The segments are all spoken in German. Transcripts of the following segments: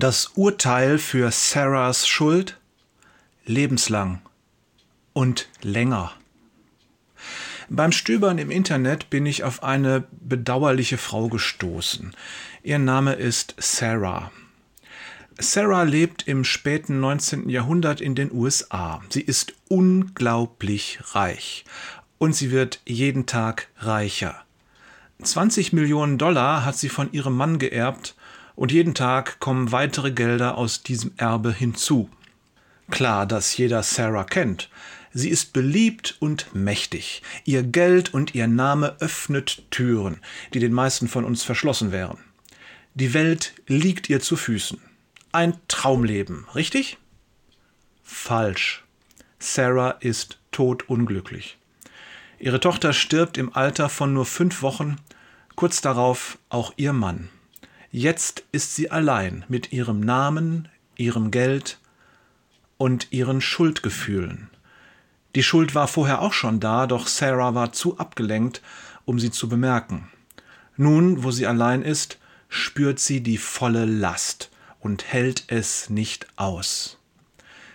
Das Urteil für Sarahs Schuld lebenslang und länger. Beim Stöbern im Internet bin ich auf eine bedauerliche Frau gestoßen. Ihr Name ist Sarah. Sarah lebt im späten 19. Jahrhundert in den USA. Sie ist unglaublich reich und sie wird jeden Tag reicher. 20 Millionen Dollar hat sie von ihrem Mann geerbt und jeden Tag kommen weitere Gelder aus diesem Erbe hinzu. Klar, dass jeder Sarah kennt. Sie ist beliebt und mächtig. Ihr Geld und ihr Name öffnet Türen, die den meisten von uns verschlossen wären. Die Welt liegt ihr zu Füßen. Ein Traumleben, richtig? Falsch. Sarah ist todunglücklich. Ihre Tochter stirbt im Alter von nur fünf Wochen, kurz darauf auch ihr Mann. Jetzt ist sie allein mit ihrem Namen, ihrem Geld und ihren Schuldgefühlen. Die Schuld war vorher auch schon da, doch Sarah war zu abgelenkt, um sie zu bemerken. Nun, wo sie allein ist, spürt sie die volle Last und hält es nicht aus.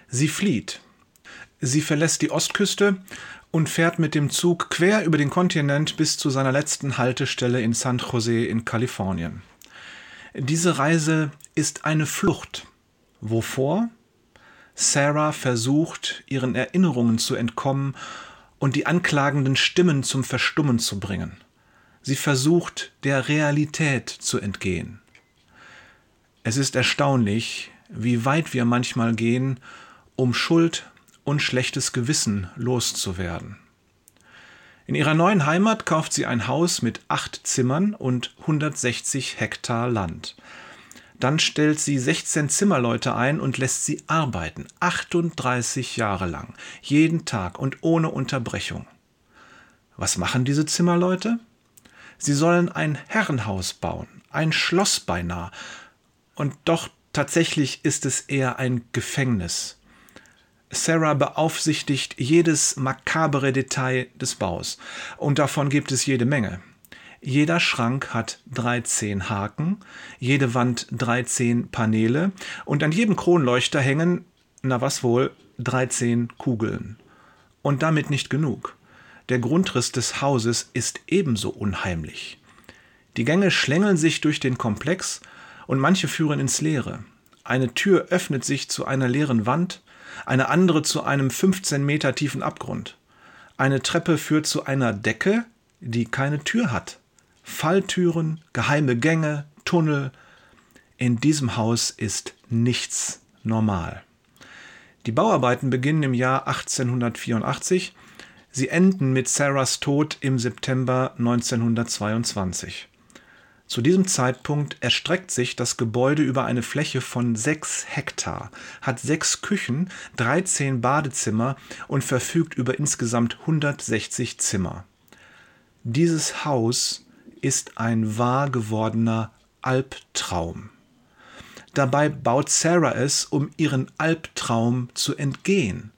Sie flieht. Sie verlässt die Ostküste und fährt mit dem Zug quer über den Kontinent bis zu seiner letzten Haltestelle in San Jose in Kalifornien. Diese Reise ist eine Flucht. Wovor? Sarah versucht, ihren Erinnerungen zu entkommen und die anklagenden Stimmen zum Verstummen zu bringen. Sie versucht, der Realität zu entgehen. Es ist erstaunlich, wie weit wir manchmal gehen, um Schuld und schlechtes Gewissen loszuwerden. In ihrer neuen Heimat kauft sie ein Haus mit acht Zimmern und 160 Hektar Land. Dann stellt sie 16 Zimmerleute ein und lässt sie arbeiten, 38 Jahre lang, jeden Tag und ohne Unterbrechung. Was machen diese Zimmerleute? Sie sollen ein Herrenhaus bauen, ein Schloss beinahe. Und doch tatsächlich ist es eher ein Gefängnis. Sarah beaufsichtigt jedes makabere Detail des Baus. Und davon gibt es jede Menge. Jeder Schrank hat 13 Haken, jede Wand 13 Paneele und an jedem Kronleuchter hängen, na was wohl, 13 Kugeln. Und damit nicht genug. Der Grundriss des Hauses ist ebenso unheimlich. Die Gänge schlängeln sich durch den Komplex und manche führen ins Leere. Eine Tür öffnet sich zu einer leeren Wand, eine andere zu einem 15 Meter tiefen Abgrund. Eine Treppe führt zu einer Decke, die keine Tür hat. Falltüren, geheime Gänge, Tunnel. In diesem Haus ist nichts normal. Die Bauarbeiten beginnen im Jahr 1884. Sie enden mit Sarahs Tod im September 1922. Zu diesem Zeitpunkt erstreckt sich das Gebäude über eine Fläche von sechs Hektar, hat sechs Küchen, 13 Badezimmer und verfügt über insgesamt 160 Zimmer. Dieses Haus ist ein wahr gewordener Albtraum. Dabei baut Sarah es, um ihren Albtraum zu entgehen.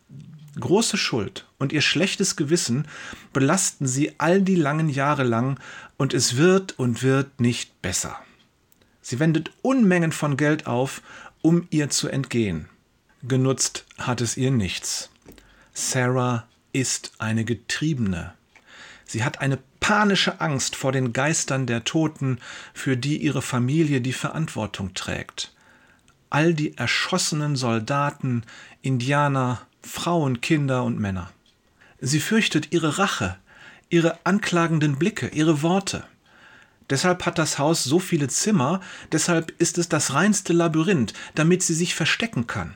Große Schuld und ihr schlechtes Gewissen belasten sie all die langen Jahre lang und es wird und wird nicht besser. Sie wendet Unmengen von Geld auf, um ihr zu entgehen. Genutzt hat es ihr nichts. Sarah ist eine Getriebene. Sie hat eine panische Angst vor den Geistern der Toten, für die ihre Familie die Verantwortung trägt. All die erschossenen Soldaten, Indianer, Frauen, Kinder und Männer. Sie fürchtet ihre Rache, ihre anklagenden Blicke, ihre Worte. Deshalb hat das Haus so viele Zimmer, deshalb ist es das reinste Labyrinth, damit sie sich verstecken kann.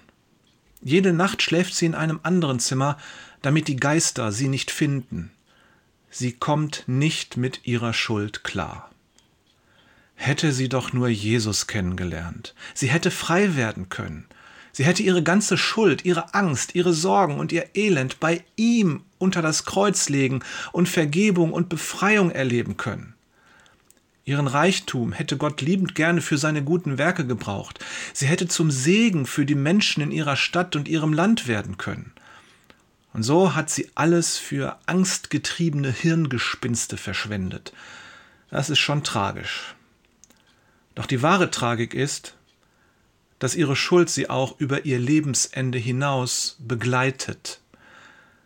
Jede Nacht schläft sie in einem anderen Zimmer, damit die Geister sie nicht finden. Sie kommt nicht mit ihrer Schuld klar. Hätte sie doch nur Jesus kennengelernt. Sie hätte frei werden können. Sie hätte ihre ganze Schuld, ihre Angst, ihre Sorgen und ihr Elend bei ihm unter das Kreuz legen und Vergebung und Befreiung erleben können. Ihren Reichtum hätte Gott liebend gerne für seine guten Werke gebraucht. Sie hätte zum Segen für die Menschen in ihrer Stadt und ihrem Land werden können. Und so hat sie alles für angstgetriebene Hirngespinste verschwendet. Das ist schon tragisch. Doch die wahre Tragik ist, dass ihre Schuld sie auch über ihr Lebensende hinaus begleitet.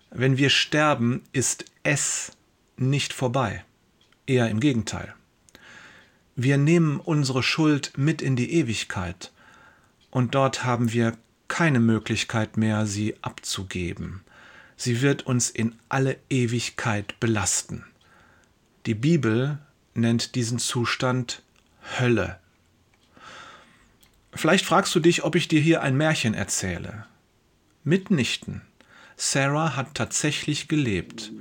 Wenn wir sterben, ist es nicht vorbei, eher im Gegenteil. Wir nehmen unsere Schuld mit in die Ewigkeit und dort haben wir keine Möglichkeit mehr, sie abzugeben. Sie wird uns in alle Ewigkeit belasten. Die Bibel nennt diesen Zustand Hölle. Vielleicht fragst du dich, ob ich dir hier ein Märchen erzähle. Mitnichten. Sarah hat tatsächlich gelebt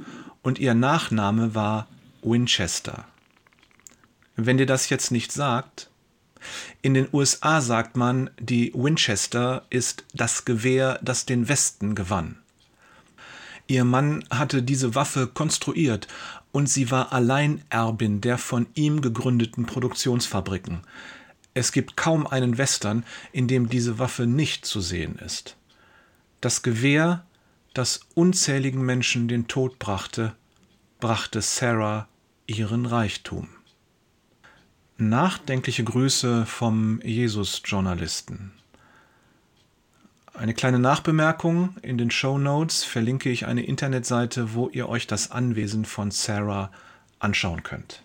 und ihr Nachname war Winchester. Wenn dir das jetzt nicht sagt, in den USA sagt man, die Winchester ist das Gewehr, das den Westen gewann. Ihr Mann hatte diese Waffe konstruiert und sie war Alleinerbin der von ihm gegründeten Produktionsfabriken. Es gibt kaum einen Western, in dem diese Waffe nicht zu sehen ist. Das Gewehr, das unzähligen Menschen den Tod brachte, brachte Sarah ihren Reichtum. Nachdenkliche Grüße vom Jesus-Journalisten. Eine kleine Nachbemerkung: In den Show Notes verlinke ich eine Internetseite, wo ihr euch das Anwesen von Sarah anschauen könnt.